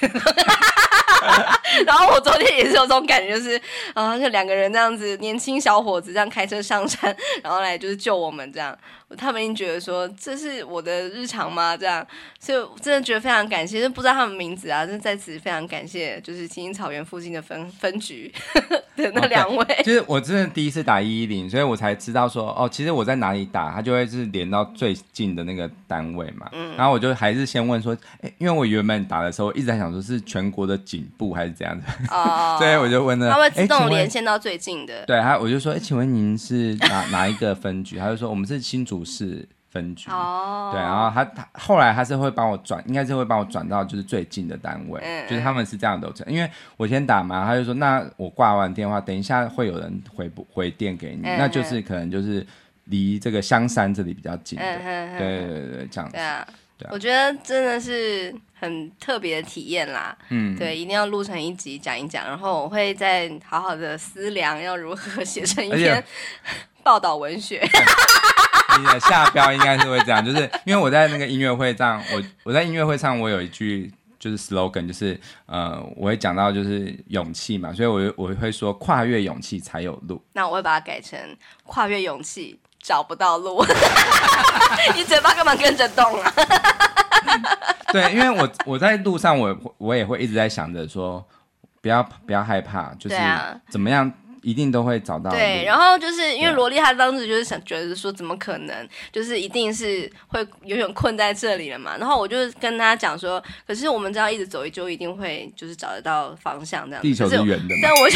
Speaker 2: 然后我昨天也是有这种感觉，就是啊，就两个人这样子，年轻小伙子这样开开车上山，然后来就是救我们这样。他们已经觉得说，这是我的日常吗？这样，所以我真的觉得非常感谢，就不知道他们名字啊，就在此非常感谢，就是青青草原附近的分分局 的那两位。
Speaker 1: Okay, 就是我真的第一次打一一零，所以我才知道说，哦，其实我在哪里打，他就会是连到最近的那个单位嘛。嗯。然后我就还是先问说，哎，因为我原本打的时候一直在想说是全国的警部还是怎样的。哦。所以我就问了，
Speaker 2: 他会自动连线到最近的。
Speaker 1: 对，他我就说，哎，请问您是哪哪一个分局？他就说我们是新竹。是分局。哦，对，然后他他后来他是会帮我转，应该是会帮我转到就是最近的单位，嗯、就是他们是这样的流程。因为我先打嘛，他就说那我挂完电话，等一下会有人回不回电给你，嗯、那就是可能就是离这个香山这里比较近的，嗯、对对对对，这样对啊，
Speaker 2: 我觉得真的是很特别的体验啦。嗯，对，一定要录成一集讲一讲，然后我会再好好的思量要如何 写成一篇报道文学。
Speaker 1: 你的 下标应该是会这样，就是因为我在那个音乐会上，我我在音乐会上，我有一句就是 slogan，就是呃，我会讲到就是勇气嘛，所以我我会说跨越勇气才有路。
Speaker 2: 那我会把它改成跨越勇气找不到路。你嘴巴干嘛跟着动啊？
Speaker 1: 对，因为我我在路上我，我我也会一直在想着说，不要不要害怕，就是怎么样。一定都会找到。
Speaker 2: 对，然后就是因为萝莉她当时就是想觉得说，怎么可能，就是一定是会永远困在这里了嘛。然后我就跟她讲说，可是我们只要一直走，就一定会就是找得到方向这样。
Speaker 1: 地球是圆的。
Speaker 2: 但我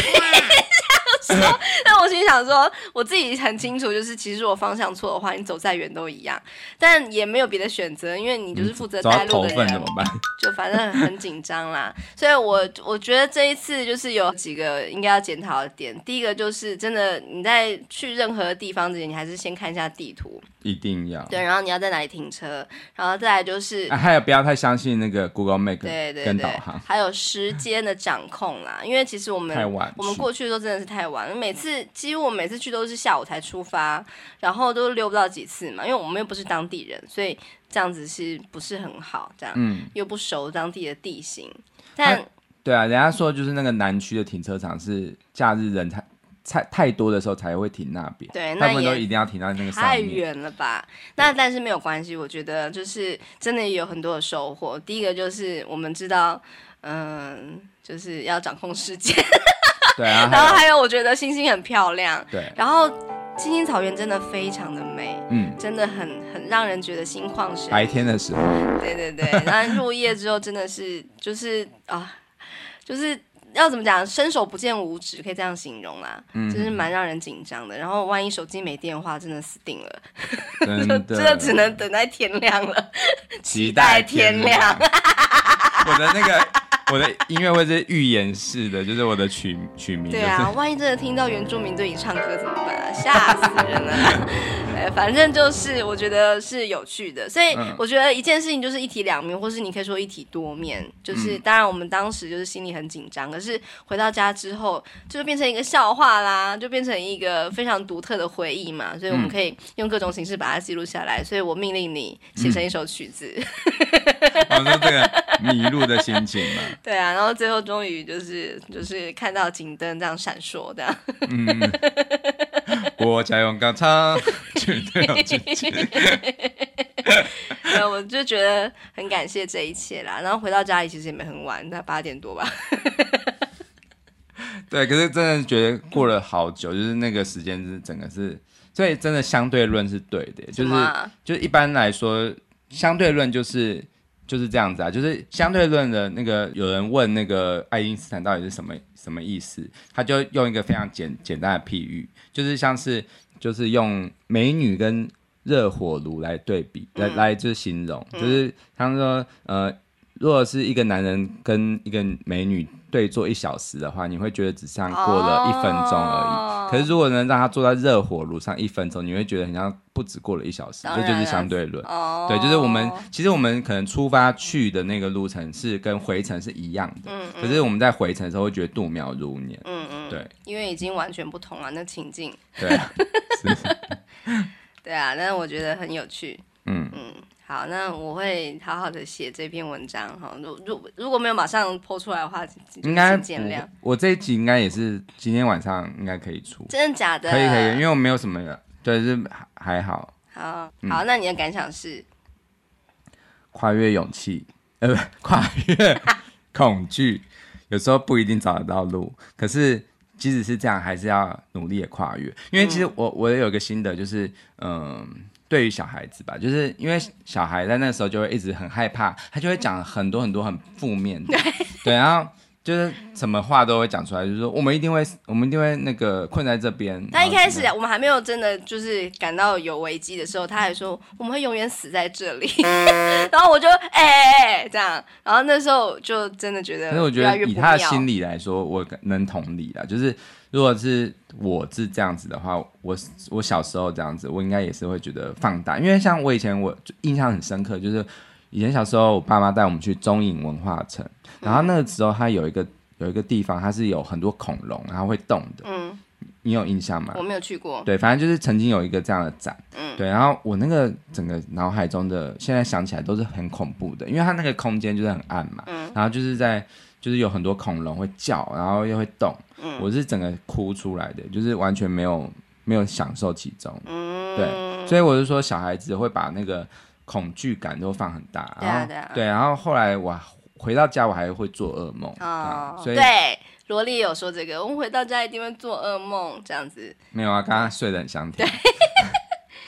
Speaker 2: 说，但我心想说，我自己很清楚，就是其实我方向错的话，你走再远都一样。但也没有别的选择，因为你就是负责带路的人，
Speaker 1: 怎么办？
Speaker 2: 就反正很紧张啦。所以我我觉得这一次就是有几个应该要检讨的点。第一个就是真的，你在去任何地方之前，你还是先看一下地图，
Speaker 1: 一定要
Speaker 2: 对。然后你要在哪里停车，然后再来就是，
Speaker 1: 啊、还有不要太相信那个 Google Map
Speaker 2: 对对
Speaker 1: 跟导航，
Speaker 2: 还有时间的掌控啦。因为其实我们
Speaker 1: 太晚，
Speaker 2: 我们过去的时候真的是太晚了。每次几乎我每次去都是下午才出发，然后都溜不到几次嘛。因为我们又不是当地人，所以这样子是不是很好？这样，嗯，又不熟当地的地形，但。
Speaker 1: 对啊，人家说就是那个南区的停车场是假日人才太太多的时候才会停那边，
Speaker 2: 对，
Speaker 1: 他们都一定要停到那个。
Speaker 2: 太远了吧？那但是没有关系，我觉得就是真的也有很多的收获。第一个就是我们知道，嗯，就是要掌控时间。
Speaker 1: 对啊。
Speaker 2: 然后还有，我觉得星星很漂亮。
Speaker 1: 对。
Speaker 2: 然后青青草原真的非常的美，
Speaker 1: 嗯，
Speaker 2: 真的很很让人觉得心旷神怡。
Speaker 1: 白天的时候。
Speaker 2: 对对对，然后入夜之后真的是就是啊。就是要怎么讲，伸手不见五指，可以这样形容啦，嗯、就是蛮让人紧张的。然后万一手机没电话，真的死定了，真的，这只能等待天亮了，期待天亮。
Speaker 1: 我的那个，我的音乐会是预言式的，就是我的曲曲名。对
Speaker 2: 啊，万一真的听到原住民对你唱歌怎么办啊？吓死人了。反正就是我觉得是有趣的，所以我觉得一件事情就是一体两面，或是你可以说一体多面。就是当然我们当时就是心里很紧张，可是回到家之后就变成一个笑话啦，就变成一个非常独特的回忆嘛。所以我们可以用各种形式把它记录下来。所以我命令你写成一首曲子。
Speaker 1: 我说这个迷路的心情嘛。
Speaker 2: 对啊，然后最后终于就是就是看到警灯这样闪烁这样。
Speaker 1: 嗯。我家用钢枪。
Speaker 2: 对，我就觉得很感谢这一切啦。然后回到家里其实也没很晚，那八点多吧。
Speaker 1: 对，可是真的觉得过了好久，就是那个时间是整个是，所以真的相对论是对的，就是就一般来说，相对论就是就是这样子啊，就是相对论的那个有人问那个爱因斯坦到底是什么什么意思，他就用一个非常简简单的譬喻，就是像是。就是用美女跟热火炉来对比，来、嗯、来就是形容，嗯、就是他们说，呃，如果是一个男人跟一个美女对坐一小时的话，你会觉得只像过了一分钟而已。哦、可是如果能让他坐在热火炉上一分钟，你会觉得很像不止过了一小时。这就是相对论。哦、对，就是我们其实我们可能出发去的那个路程是跟回程是一样的，嗯嗯、可是我们在回程的时候会觉得度秒如年。嗯嗯，对，
Speaker 2: 因为已经完全不同了，那情境。
Speaker 1: 对、啊。
Speaker 2: 对啊，但是我觉得很有趣。好，那我会好好的写这篇文章哈。如如如果没有马上 po 出来的话，应该见谅。
Speaker 1: 我这一集应该也是今天晚上应该可以出。
Speaker 2: 真的假的？
Speaker 1: 可以可以，因为我没有什么，对，是还好。
Speaker 2: 好，嗯、好，那你的感想是？
Speaker 1: 跨越勇气，呃，不，跨越 恐惧，有时候不一定找得到路，可是。即使是这样，还是要努力的跨越。因为其实我我也有一个心得，就是嗯，对于小孩子吧，就是因为小孩在那时候就会一直很害怕，他就会讲很多很多很负面的，对，然后。就是什么话都会讲出来，就是说我们一定会，我们一定会那个困在这边。
Speaker 2: 他一开始我们还没有真的就是感到有危机的时候，他还说我们会永远死在这里。然后我就哎哎哎这样，然后那时候就真的觉得越来越不妙。
Speaker 1: 因为我觉得以他的心理来说，我能同理啦。就是如果是我是这样子的话，我我小时候这样子，我应该也是会觉得放大。因为像我以前我印象很深刻，就是。以前小时候，我爸妈带我们去中影文化城，然后那个时候它有一个有一个地方，它是有很多恐龙，然后会动的。嗯，你有印象吗？
Speaker 2: 我没有去过。
Speaker 1: 对，反正就是曾经有一个这样的展。嗯，对，然后我那个整个脑海中的，现在想起来都是很恐怖的，因为它那个空间就是很暗嘛。嗯，然后就是在就是有很多恐龙会叫，然后又会动。嗯，我是整个哭出来的，就是完全没有没有享受其中。嗯，对，所以我就说小孩子会把那个。恐惧感都放很大，对啊对，然后后来我回到家，我还会做噩梦，哦，所以对，
Speaker 2: 萝莉有说这个，我们回到家一定会做噩梦，这样子。
Speaker 1: 没有啊，刚刚睡得很香甜。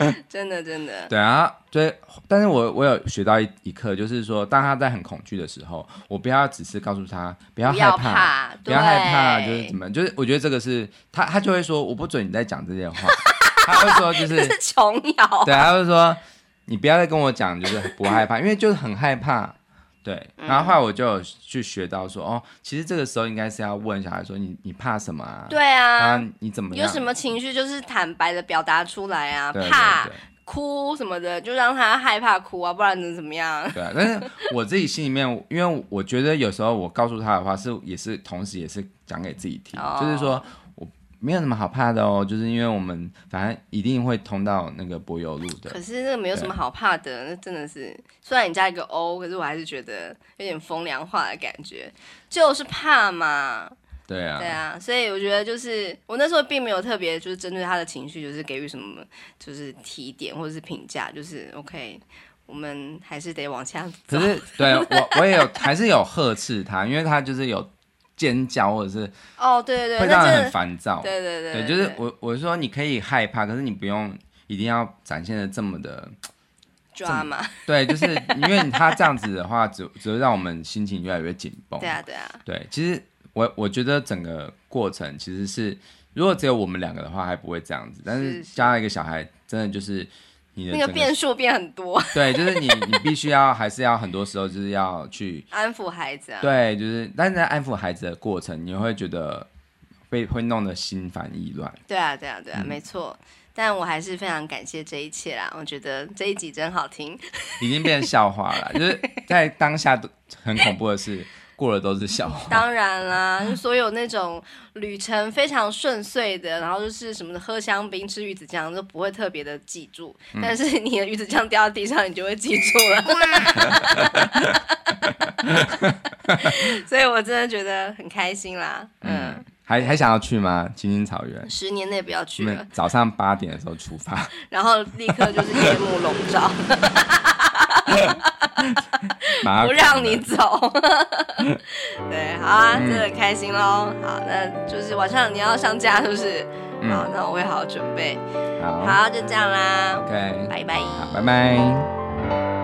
Speaker 2: 真的真的。
Speaker 1: 对啊，对，但是我我有学到一一课，就是说，当他在很恐惧的时候，我不要只是告诉他不要害怕，不要害怕，就是怎么，就是我觉得这个是他，他就会说我不准你再讲这些话，他会说就 是
Speaker 2: 琼瑶，
Speaker 1: 对，他会说你不要再跟我讲，就是不害怕，因为就是很害怕。对，然后后来我就有去学到说，嗯、哦，其实这个时候应该是要问小孩说，你你怕什么啊？
Speaker 2: 对啊，
Speaker 1: 啊你怎么样？
Speaker 2: 有什么情绪就是坦白的表达出来啊，对对对怕哭什么的就让他害怕哭啊，不然能怎么样？
Speaker 1: 对啊，但是我自己心里面，因为我觉得有时候我告诉他的话是也是同时也是讲给自己听，哦、就是说。没有什么好怕的哦，就是因为我们反正一定会通到那个柏油路的。
Speaker 2: 可是那个没有什么好怕的，那真的是虽然你加一个 O，可是我还是觉得有点风凉话的感觉，就是怕嘛。
Speaker 1: 对啊，
Speaker 2: 对啊，所以我觉得就是我那时候并没有特别就是针对他的情绪，就是给予什么就是提点或者是评价，就是 OK，我们还是得往下走。
Speaker 1: 可是对我我也有还是有呵斥他，因为他就是有。尖叫或者是
Speaker 2: 哦，对对对，
Speaker 1: 会让人很烦躁。
Speaker 2: 对对对，
Speaker 1: 对，就是我我是说你可以害怕，可是你不用一定要展现的这么的
Speaker 2: 抓嘛。
Speaker 1: 对，就是因为他这样子的话，只只会让我们心情越来越紧绷。
Speaker 2: 对啊对啊。
Speaker 1: 对，其实我我觉得整个过程其实是，如果只有我们两个的话，还不会这样子。但是加了一个小孩，真的就是。
Speaker 2: 那个变数变很多，
Speaker 1: 对，就是你，你必须要，还是要很多时候就是要去
Speaker 2: 安抚孩子啊。
Speaker 1: 对，就是，但是在安抚孩子的过程，你会觉得被会弄得心烦意乱。
Speaker 2: 对啊，对啊，对啊，嗯、没错。但我还是非常感谢这一切啦，我觉得这一集真好听，
Speaker 1: 已经变成笑话了，就是在当下都很恐怖的事。过的都是笑话。
Speaker 2: 当然啦，所有那种旅程非常顺遂的，然后就是什么的喝香槟、吃鱼子酱都不会特别的记住，嗯、但是你的鱼子酱掉到地上，你就会记住了。所以我真的觉得很开心啦。嗯，
Speaker 1: 嗯还还想要去吗？青青草原？
Speaker 2: 十年内不要去了。
Speaker 1: 早上八点的时候出发，
Speaker 2: 然后立刻就是夜幕笼罩。不让你走，对，好啊，真的开心喽。好，那就是晚上你要上架，是不是？好，那我会好好准备。好，就这样啦。
Speaker 1: OK，
Speaker 2: 拜拜。
Speaker 1: 好，拜拜。